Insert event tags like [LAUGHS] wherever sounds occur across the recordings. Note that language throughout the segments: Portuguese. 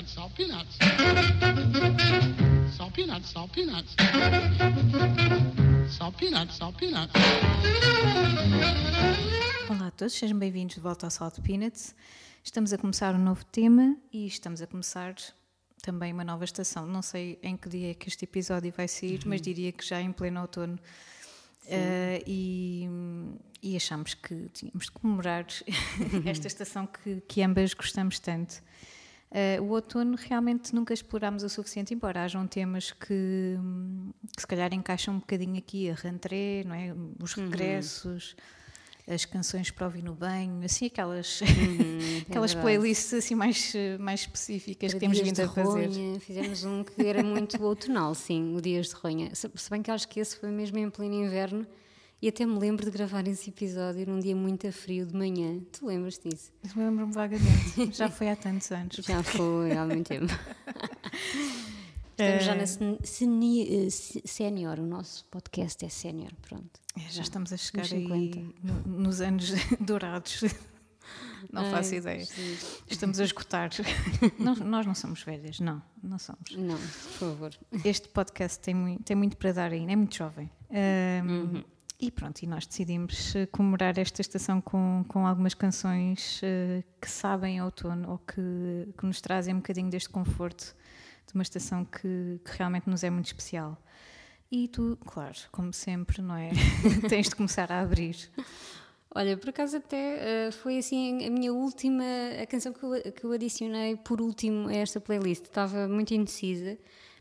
peanuts, salt peanuts. Salt peanuts, salt peanuts. Salt peanuts, salt peanuts. Olá a todos, sejam bem-vindos de volta ao Salt Peanuts. Estamos a começar um novo tema e estamos a começar também uma nova estação. Não sei em que dia é que este episódio vai sair, mas diria que já em pleno outono. Uh, e, e achamos que tínhamos de comemorar [LAUGHS] esta [LAUGHS] estação que, que ambas gostamos tanto. Uh, o outono realmente nunca explorámos o suficiente, embora hajam temas que, que se calhar encaixam um bocadinho aqui, a rentrée, não é? os regressos, uhum. as canções para ouvir no banho, assim aquelas, uhum, [LAUGHS] aquelas é playlists assim mais, mais específicas para que temos vindo a fazer. Ronha, fizemos um que era muito outonal, sim, o Dias de Ronha. Se, se bem que acho que esse foi mesmo em pleno inverno e até me lembro de gravar esse episódio num dia muito frio de manhã. Tu lembras disso? Lembro-me vagamente. [LAUGHS] Já foi há tantos anos. Já foi há muito tempo. [LAUGHS] Estamos já na eh, sénior, o nosso podcast é sénior, pronto. É, já estamos a chegar aí no, nos anos [LAUGHS] dourados. Não Ai, faço ideia. Sim. Estamos a esgotar. não, nós não somos velhas, não, não somos. Não, por favor. Este podcast tem muito, tem muito para dar ainda, é muito jovem. Um, uhum. E pronto, e nós decidimos eh, comemorar esta estação com, com algumas canções uh, que sabem outono ou que, que nos trazem um bocadinho deste conforto de uma estação que, que realmente nos é muito especial. E tu, claro, como sempre, não é? [LAUGHS] Tens de começar a abrir. Olha, por acaso até uh, foi assim a minha última, a canção que eu, que eu adicionei por último a esta playlist. Estava muito indecisa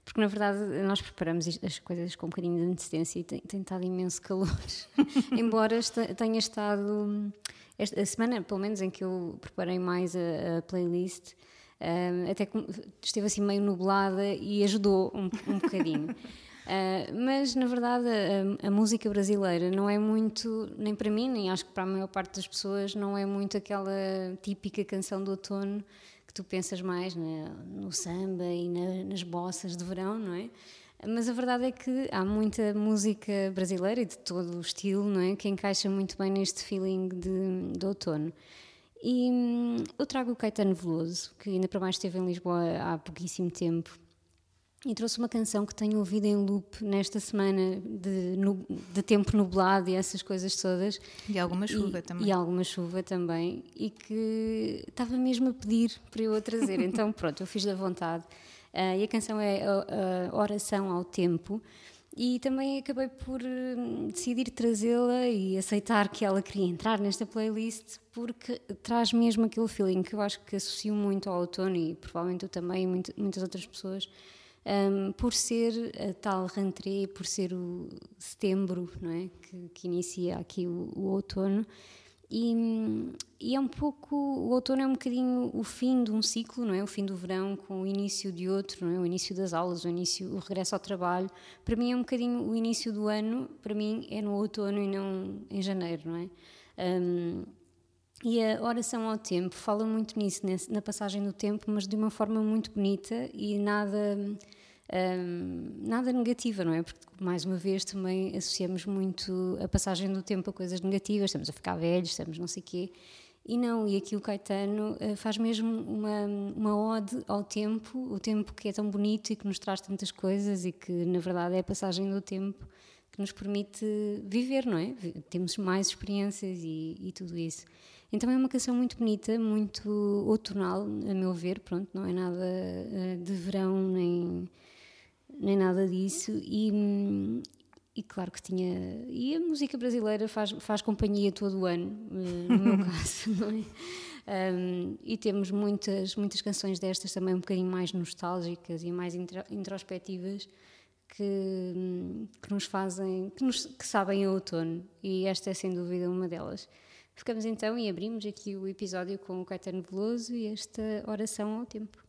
porque na verdade nós preparamos as coisas com um bocadinho de antecedência e tem, tem estado imenso calor. [LAUGHS] Embora tenha estado. Esta, a semana, pelo menos, em que eu preparei mais a, a playlist, um, até esteve assim meio nublada e ajudou um, um bocadinho. Uh, [LAUGHS] mas na verdade a, a, música brasileira não é muito, nem para mim, nem acho que para a maior parte das pessoas, não é muito aquela típica canção do outono que tu pensas mais né, no samba e na, nas bossas de verão, não é? Mas a verdade é que há muita música brasileira e de todo o estilo, não é? Que encaixa muito bem neste feeling de, de outono. E hum, eu trago o Caetano Veloso, que ainda para mais esteve em Lisboa há pouquíssimo tempo e trouxe uma canção que tenho ouvido em loop nesta semana de, de tempo nublado e essas coisas todas. E alguma chuva e, também. E alguma chuva também. E que estava mesmo a pedir para eu a trazer. [LAUGHS] então, pronto, eu fiz da vontade. Uh, e a canção é a, a Oração ao Tempo. E também acabei por hum, decidir trazê-la e aceitar que ela queria entrar nesta playlist porque traz mesmo aquele feeling que eu acho que associo muito ao outono e provavelmente eu também e muitas outras pessoas um, por ser a tal rentrée, por ser o setembro, não é? Que, que inicia aqui o, o outono. E, e, é um pouco, o outono é um bocadinho o fim de um ciclo, não é? O fim do verão com o início de outro, não é? O início das aulas, o início, o regresso ao trabalho. Para mim é um bocadinho o início do ano, para mim é no outono e não em janeiro, não é? Um, e a oração ao tempo fala muito nisso, na passagem do tempo, mas de uma forma muito bonita e nada, um, nada negativa, não é? Porque, mais uma vez, também associamos muito a passagem do tempo a coisas negativas, estamos a ficar velhos, estamos não sei o quê. E não, e aqui o Caetano uh, faz mesmo uma, uma ode ao tempo, o tempo que é tão bonito e que nos traz tantas coisas e que, na verdade, é a passagem do tempo que nos permite viver, não é? Temos mais experiências e, e tudo isso. Então é uma canção muito bonita, muito outonal, a meu ver, pronto, não é nada uh, de verão nem, nem nada disso. E, e claro que tinha. E a música brasileira faz, faz companhia todo o ano, uh, no meu [LAUGHS] caso, não é? Um, e temos muitas, muitas canções destas também um bocadinho mais nostálgicas e mais introspectivas que, que nos fazem, que, nos, que sabem a outono. E esta é sem dúvida uma delas. Ficamos então e abrimos aqui o episódio com o Caetano Veloso e esta oração ao tempo.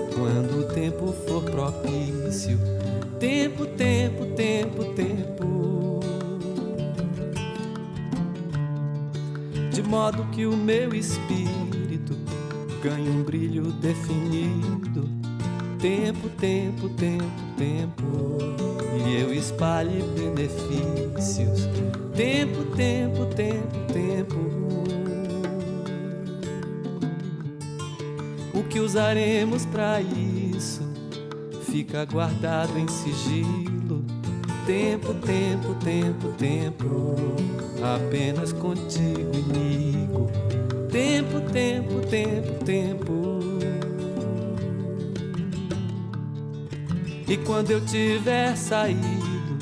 Quando o tempo for propício. Tempo, tempo, tempo, tempo. De modo que o meu espírito ganhe um brilho definido. Tempo, tempo, tempo, tempo. E eu espalhe benefícios. Tempo, tempo, tempo, tempo. Que usaremos para isso fica guardado em sigilo. Tempo, tempo, tempo, tempo. Apenas contigo, amigo. Tempo, tempo, tempo, tempo. E quando eu tiver saído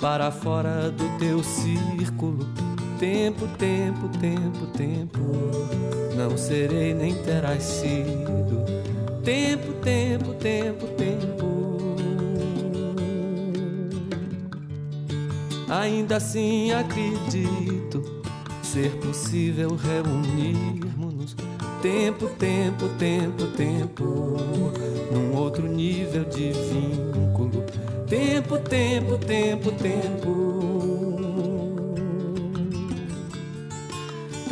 para fora do teu círculo, tempo, tempo, tempo, tempo, não serei nem terás sido. Tempo, tempo, tempo, tempo. Ainda assim acredito ser possível reunirmos-nos. Tempo, tempo, tempo, tempo, num outro nível de vínculo. Tempo, tempo, tempo, tempo.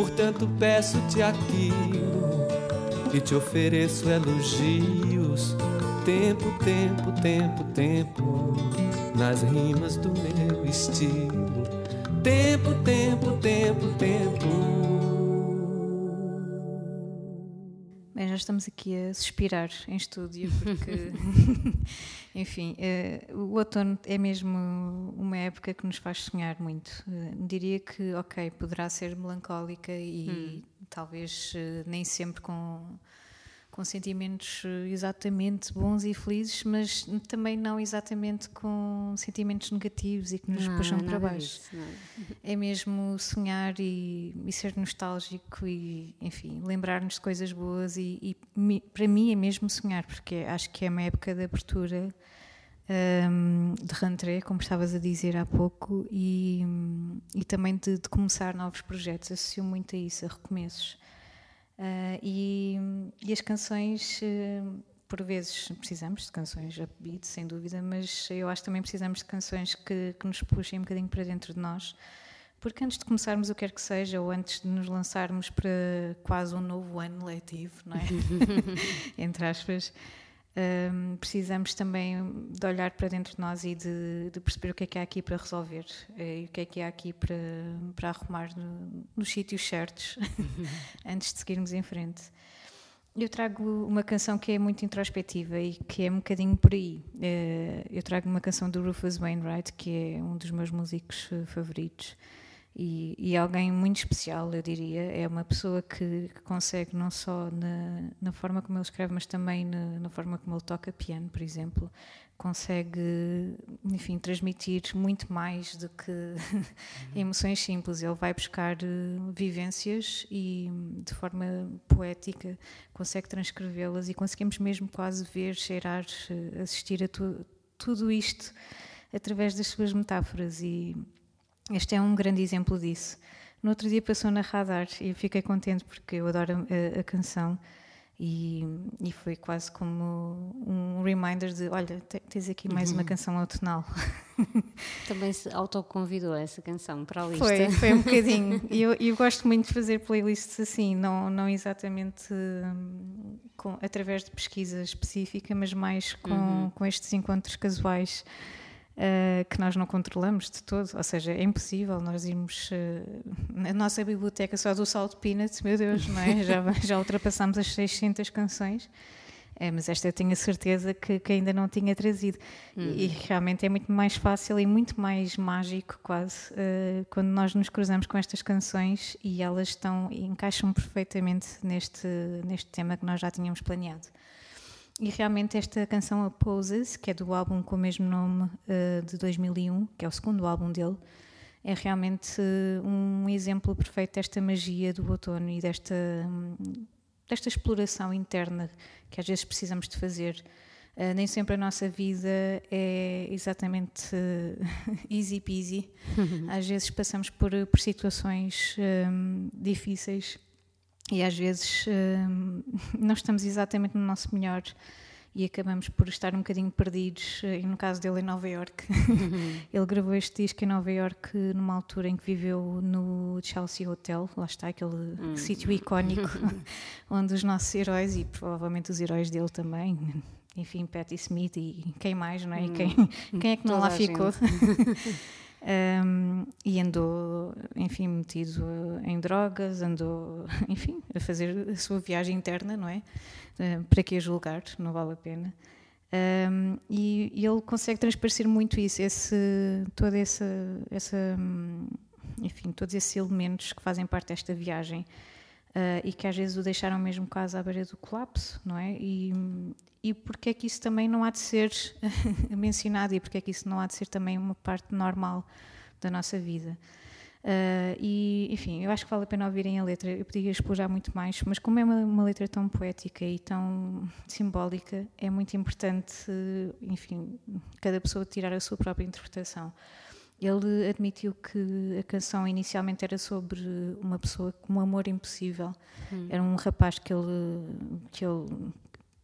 Portanto, peço-te aquilo e te ofereço elogios. Tempo, tempo, tempo, tempo, nas rimas do meu estilo. Tempo, tempo, tempo, tempo. Já estamos aqui a suspirar em estúdio, porque, [LAUGHS] enfim, eh, o outono é mesmo uma época que nos faz sonhar muito. Eh, diria que, ok, poderá ser melancólica e talvez eh, nem sempre com, com sentimentos eh, exatamente bons e felizes, mas também não exatamente com sentimentos negativos e que nos Não, puxam nada para baixo. disso, nada. É mesmo sonhar e, e ser nostálgico e, enfim, lembrar-nos de coisas boas e, e para mim é mesmo sonhar, porque acho que é uma época de abertura hum, de rentrée, como estavas a dizer há pouco, e, e também de, de começar novos projetos. Associo muito a isso, a recomeços. Ah, e, e as canções, eh, por vezes precisamos de canções upbeat, sem dúvida, mas eu acho que também precisamos de canções que, que nos puxem um bocadinho para dentro de nós, porque antes de começarmos o que quer que seja, ou antes de nos lançarmos para quase um novo ano letivo, não é? [LAUGHS] Entre aspas, hum, precisamos também de olhar para dentro de nós e de, de perceber o que é que há aqui para resolver eh, e o que é que há aqui para, para arrumar no- nos sítios certos [LAUGHS] antes de seguirmos em frente. Eu trago uma canção que é muito introspectiva e que é um bocadinho por aí. Eh, Eu trago uma canção do Rufus Wainwright, que é um dos meus músicos eh, favoritos e, e alguém muito especial, eu diria. É uma pessoa que, que consegue, não só na, na forma como ele escreve, mas também na, na forma como ele toca piano, por exemplo, consegue, enfim, transmitir muito mais do que [LAUGHS] emoções simples. Ele vai buscar eh, vivências e, de forma poética, consegue transcrevê-las e conseguimos mesmo quase ver, cheirar, eh, assistir a tu- tudo isto através das suas metáforas e este é um grande exemplo disso. No outro dia passou na Radar e eu fiquei contente porque eu adoro a, a canção E, e foi quase como um reminder de: olha, tens aqui mais uma canção autonal. [LAUGHS] Também se autoconvidou essa canção para a lista. Foi, foi um [LAUGHS] bocadinho. E eu, eu gosto muito de fazer playlists assim, não, não exatamente hum, com, através de pesquisa específica, mas mais com, uhum. com estes encontros casuais. Uh, que nós não controlamos de todo, ou seja, é impossível nós irmos uh, na nossa biblioteca só do Salt Peanuts, meu Deus, não é? já, [LAUGHS] já ultrapassamos as 600 canções, é, mas esta eu tenho a certeza que, que ainda não tinha trazido e, e, uhum. realmente é muito mais fácil e muito mais mágico quase quando nós nos cruzamos com estas canções e elas estão encaixam perfeitamente neste, neste tema que nós já tínhamos planeado. E realmente esta canção, a Poses, que é do álbum com o mesmo nome uh, de 2001, que é o segundo álbum dele, é realmente uh, um exemplo perfeito desta magia do outono e desta, um, desta exploração interna que às vezes precisamos de fazer. Uh, nem sempre a nossa vida é exatamente [LAUGHS] easy peasy. [LAUGHS] às vezes passamos por, por situações um, difíceis e às vezes uh, [LAUGHS] não estamos exatamente no nosso melhor e acabamos por estar um bocadinho perdidos. E no caso dele, em Nova York, [LAUGHS] ele gravou este disco em Nova York numa altura em que viveu no Chelsea Hotel, lá está aquele hum. sítio icónico [LAUGHS] onde os nossos heróis e provavelmente os heróis dele também. Enfim, Patti Smith e quem mais, não é? Hum. Quem, quem é que não Toda lá ficou? Um, e andou, enfim, metido em drogas, andou, [LAUGHS] enfim, a fazer a sua viagem interna, não é? Uh, para que a julgar? Não vale a pena. Um, e, e, ele consegue transparecer muito isso, esse, toda essa, essa, enfim, todos esses elementos que fazem parte desta viagem uh, e que às vezes o deixaram mesmo quase à beira do colapso, não é? E, e porque é que isso também não há de ser [LAUGHS] mencionado e porque é que isso não há de ser também uma parte normal da nossa vida. Uh, e, enfim, eu acho que vale a pena ouvirem a letra. Eu podia explorar muito mais, mas como é uma, uma, letra tão poética e tão simbólica, é muito importante, enfim, cada pessoa tirar a sua própria interpretação. Ele admitiu que a canção inicialmente era sobre uma pessoa com um amor impossível. Hum. Era um rapaz que ele, que ele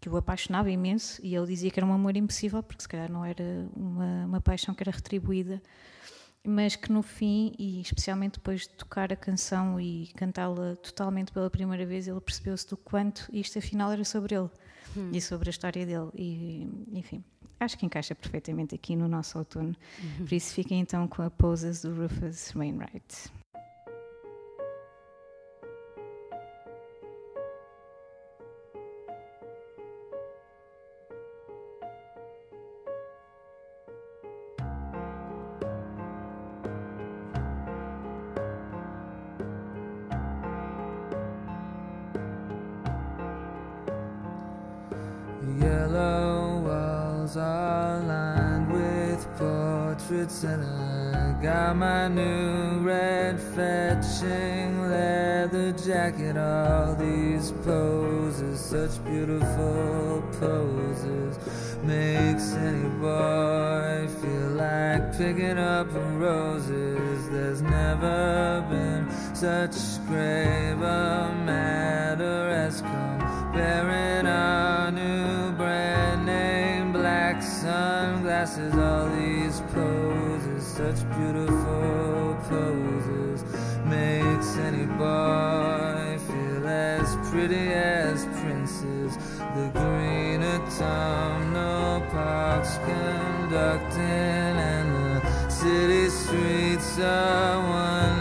que o apaixonava imenso e ele dizia que era um amor impossível porque se calhar não era uma, uma paixão que era retribuída mas que no fim e especialmente depois de tocar a canção e cantá-la totalmente pela primeira vez ele percebeu-se do quanto isto afinal era sobre ele hum. e sobre a história dele e enfim acho que encaixa perfeitamente aqui no nosso outono uhum. por isso fiquem então com a Poses do Rufus Wainwright and I got my new red fetching leather jacket. All these poses, such beautiful poses, makes any boy feel like picking up roses. There's never been such grave a matter as comparing sunglasses. All these poses such beautiful poses makes any boy feel as pretty as princes. The green autumnal parks conducting and the city streets are wondrous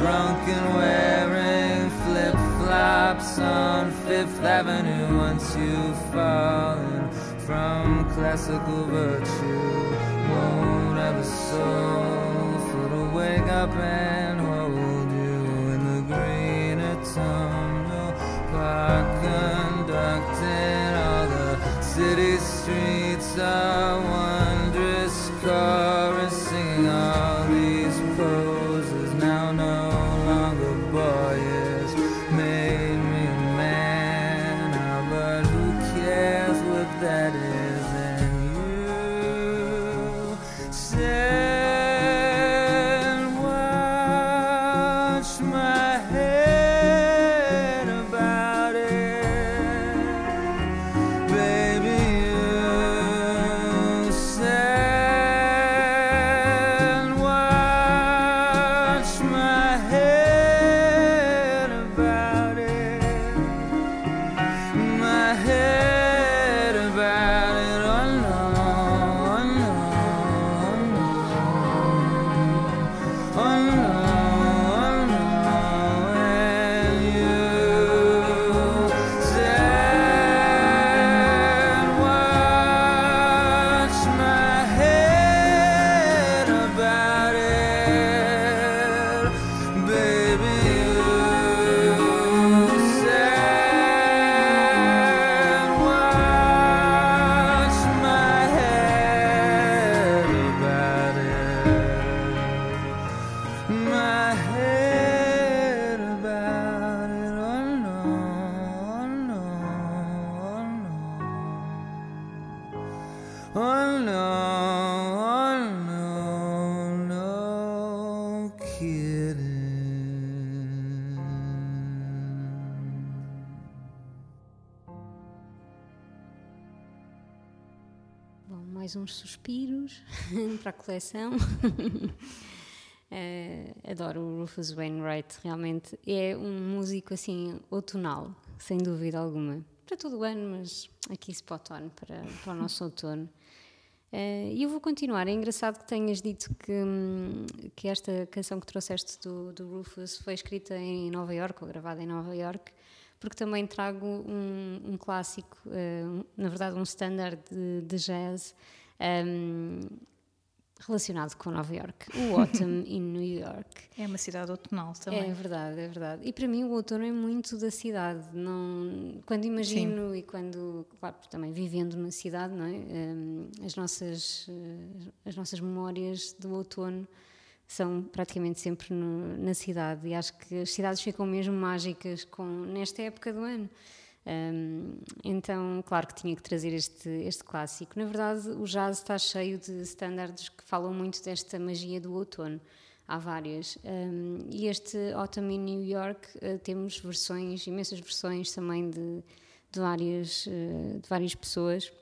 drunk and wearing flip flops on Fifth Avenue. Once you've fallen from classical virtue, won't have a soul for to wake up and hold you in the green autumnal park, conducting all the city streets are wondrous oh no. Oh no, no. Bom, mais uns suspiros [LAUGHS] para a coleção. [LAUGHS] Eh, adoro o Rufus Wainwright, realmente é um músico assim outonal, sem dúvida alguma. Para todo o ano, mas aqui spot on para, para o nosso outono. Eh, E eu vou continuar. É engraçado que tenhas dito que, hum, que esta canção que trouxeste do, do Rufus foi escrita em Nova York ou gravada em Nova York, porque também trago um, um clássico, um- na verdade, um standard de, de jazz. hum, relacionado com Nova York, o [LAUGHS] Autumn in New York. É uma cidade outonal também. É verdade, é verdade. E para mim o outono é muito da cidade. Não, quando imagino e quando, claro, também vivendo na cidade, não é? Hum, as nossas eh, as nossas memórias do outono são praticamente sempre no- na cidade e acho que as cidades ficam mesmo mágicas com nesta época do ano. Hum, então, claro que tinha que trazer este, este clássico. Na verdade, o jazz está cheio de standards que falam muito desta magia do outono. Há várias. Hum, e este Autumn in New York eh, temos versões, imensas versões também de, de, várias, eh, de várias pessoas.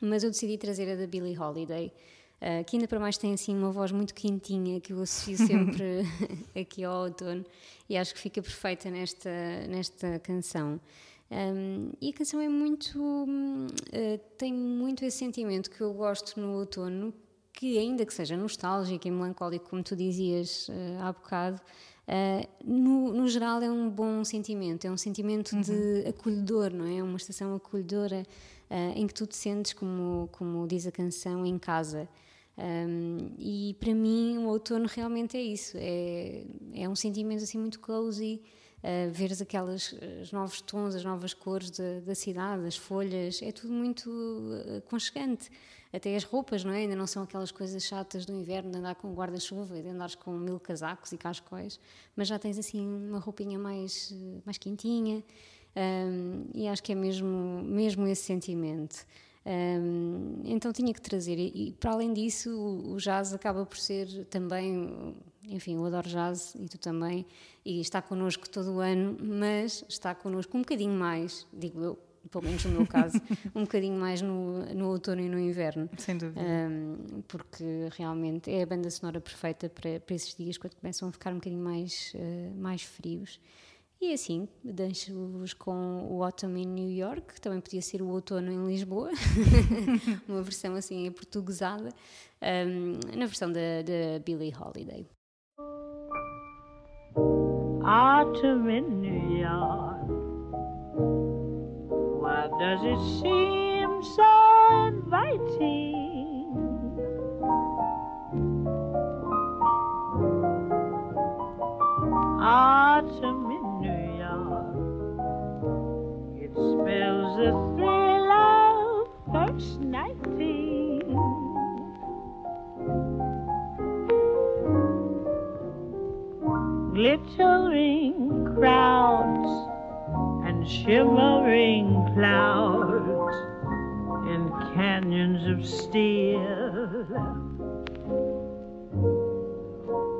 Mas eu decidi trazer a da Billie Holiday, eh, que ainda para mais tem assim uma voz muito quentinha que eu associo [LAUGHS] sempre [LAUGHS] aqui ao outono e acho que fica perfeita nesta, nesta canção. Um, e a canção é muito. eh, tem muito esse sentimento que eu gosto no outono, que ainda que seja nostálgico e melancólico, como tu dizias eh, há bocado, eh, no, no geral é um bom sentimento, é um sentimento de acolhedor, não é? É uma estação acolhedora em que tu te sentes, como, como diz a canção, em casa. Um, e para mim o outono realmente é isso, é, é um sentimento assim muito cozy, uh, veres aquelas os novos tons, as novas cores da, da cidade, as folhas, é tudo muito uh, aconchegante. Até as roupas, não é? Ainda não são aquelas coisas chatas do inverno de andar com guarda-chuva e de andares com mil casacos e cascóis, mas já tens assim uma roupinha mais, mais quentinha um, e acho que é mesmo, mesmo esse sentimento. Um, então tinha que trazer, e, e para além disso, o, o jazz acaba por ser também, enfim, eu adoro jazz e tu também, e está connosco todo o ano, mas está connosco um bocadinho mais, digo eu, pelo menos no meu caso, [LAUGHS] um bocadinho mais no, no outono e no inverno. Sem dúvida. Um, porque realmente é a banda sonora perfeita para, para esses dias, quando começam a ficar um bocadinho mais, uh, mais frios. E assim, deixo-vos com o Autumn em New York, que também podia ser o outono em Lisboa, [LAUGHS] uma versão assim portuguesada, um, na versão da, da Billie Holiday. Autumn in New York, why does it seem so inviting? Autumn in New York, it spells the thrill of first nighting. Glittering crowds and shimmering clouds in canyons of steel.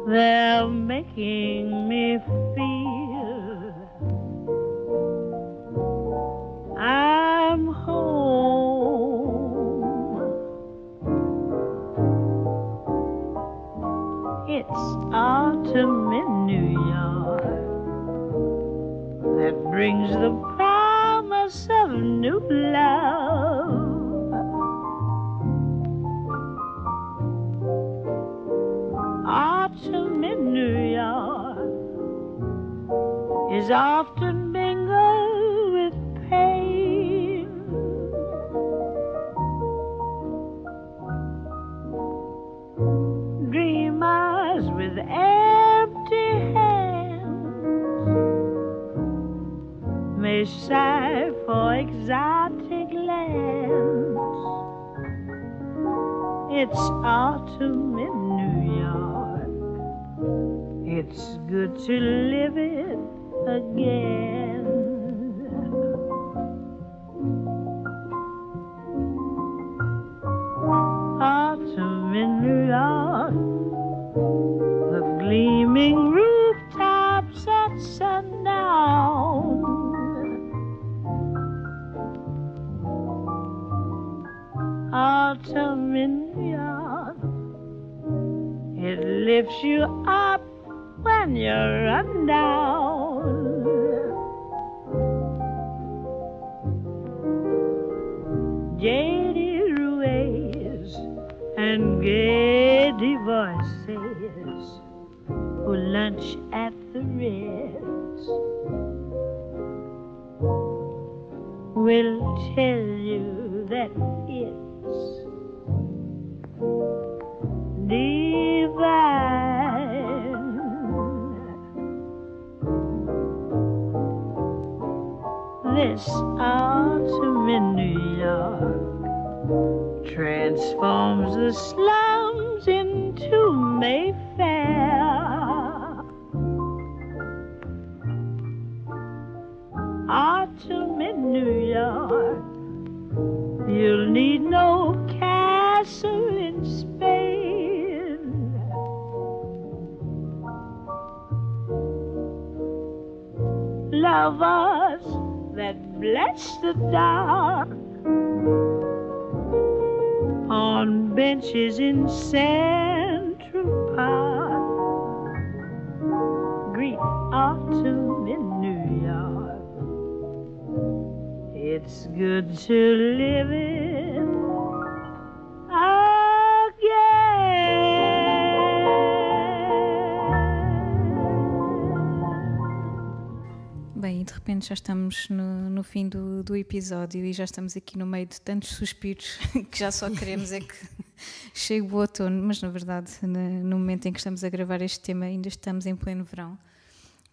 They're making me feel brings the promise of new love. Autumn in New York is often mingled with pain. Dreamers with empty sigh for exotic lands. It's autumn in New York. It's good to live it again. You up when you're run down. Jaded ways and gay voices who lunch at the Ritz will tell you that This autumn in New York transforms the slums into Mayfair. Autumn in New York, you'll need no castle in Spain. Lovers that bless the dark on benches in Central Park. Greet autumn in New York. It's good to live it e de repente já estamos no, no fim do, do episódio e já estamos aqui no meio de tantos suspiros [LAUGHS] que já só queremos é que [LAUGHS] chegue o outono, mas na verdade, no momento em que estamos a gravar este tema, ainda estamos em pleno verão.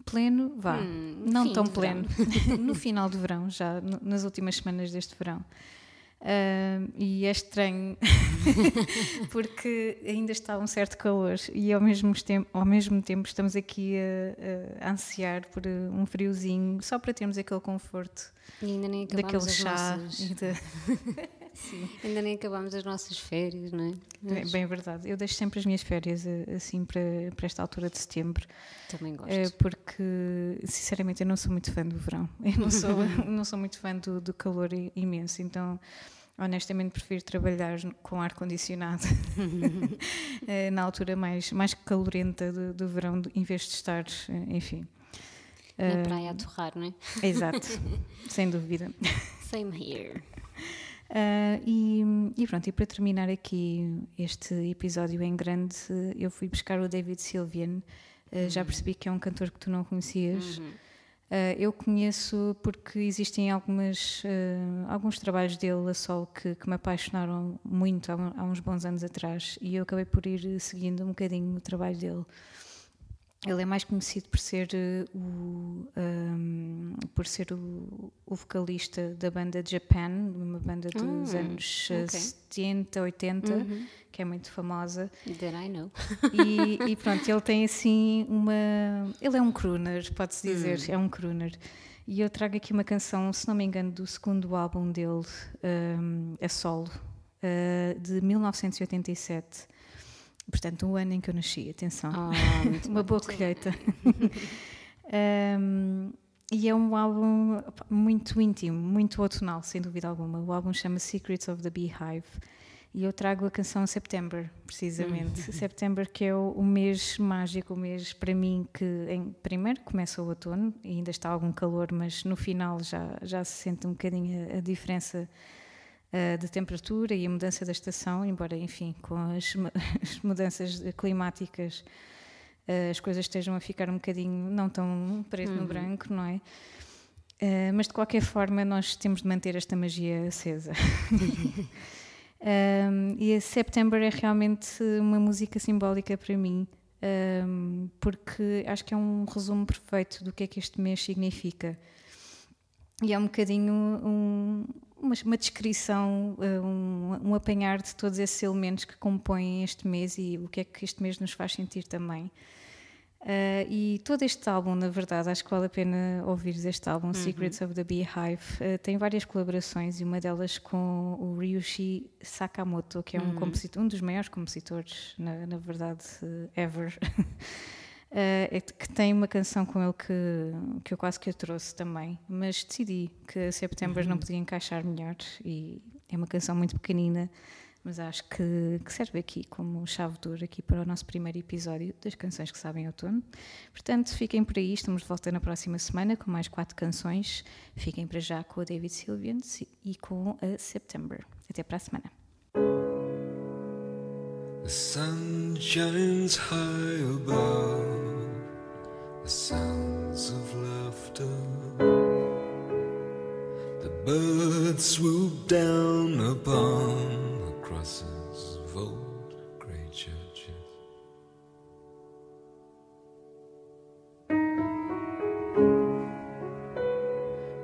Pleno, vá, Hum, não tão pleno, [LAUGHS] no final do verão, já nas últimas semanas deste verão. Ah, e é estranho [LAUGHS] porque ainda está um certo calor e ao mesmo tempo, ao mesmo tempo estamos aqui a, a ansiar por uh, um friozinho só para termos aquele conforto daquele chá [LAUGHS] de- Ainda nem acabámos as nossas férias, não é? É bem verdade. Eu deixo sempre as minhas férias eh, assim para, para esta altura de setembro. Também gosto. Eh, porque sinceramente eu não sou muito fã do verão [LAUGHS] eu não sou, não sou muito fã do, do calor imenso então honestamente prefiro trabalhar com ar condicionado [LAUGHS] [LAUGHS] eh, na altura mais, mais calorenta do, do verão em vez de estar enfim Na praia a torrar, não é? exato sem dúvida Same here. Ah, e, e pronto, e para terminar aqui este episódio em grande, eu fui buscar o David Sylvian. Ah, Já percebi que é um cantor que tu não conhecias. Ah, eu conheço porque existem algumas, alguns trabalhos dele a solo que, que me apaixonaram muito há, há uns bons anos atrás e eu acabei por ir seguindo um bocadinho o trabalho dele. Ele é mais conhecido por ser eh, o ahm, por ser o, o vocalista da banda Japan, uma banda dos Ah, anos eh, ok. 70, 80, que é muito famosa. That I know. E, e pronto, ele tem assim uma. Ele é um crooner, pode-se dizer, é um crooner. E eu trago aqui uma canção, se não me engano, do segundo álbum dele, ahm, a solo, ah, de 1987. Portanto, o ano em que eu nasci, atenção. [LAUGHS] Muito uma bem, boa colheita. Um, [LAUGHS] e é um álbum muito íntimo, muito outonal, sem dúvida alguma. O álbum chama Secrets of the Beehive. E eu trago a canção September, precisamente. September, que é o, o mês mágico, o mês para mim que, em, primeiro, começa o outono e ainda está algum calor, mas no final já, já se sente um bocadinho a, a diferença uh, de temperatura e a mudança da estação, embora, enfim, com as, mu- [LAUGHS] as mudanças climáticas uh, as coisas estejam a ficar um bocadinho não tão preto no branco, não é? Uh, mas de qualquer forma, nós temos de manter esta magia acesa. Um, [LAUGHS] e a September é realmente uma música simbólica para mim, um, porque acho que é um resumo perfeito do que é que este mês significa. E é um bocadinho um- uma, uma descrição, uh, um, um apanhar de todos esses elementos que compõem este mês e o que é que este mês nos faz sentir também. Uh, e todo este álbum, na verdade, acho que vale a pena ouvir este álbum, Secrets of the Beehive. Uh, tem várias colaborações e uma delas com o Ryushi Sakamoto, que é um, compositor, um dos maiores compositores, na, na verdade, ever. [LAUGHS] Uh, é que tem uma canção com ele que, que eu quase que a trouxe também, mas decidi que a September não podia encaixar melhor e é uma canção muito pequenina, mas acho que, que serve aqui como chave de ouro aqui para o nosso primeiro episódio das canções que sabem outono. Portanto, fiquem por aí, estamos de volta na próxima semana com mais quatro canções. Fiquem para já com a David Sylvian e com a September. Até para a semana. The sun shines high above, the sounds of laughter. The birds swoop down upon the crosses of old grey churches.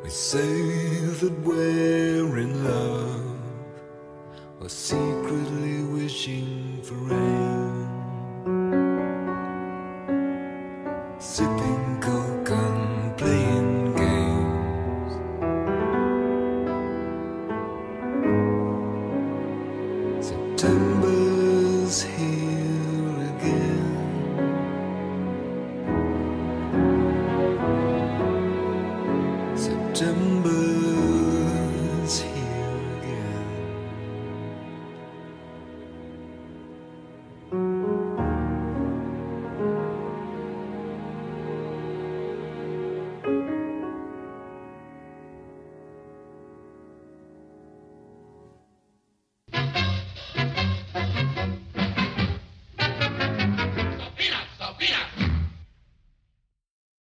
We say that we're in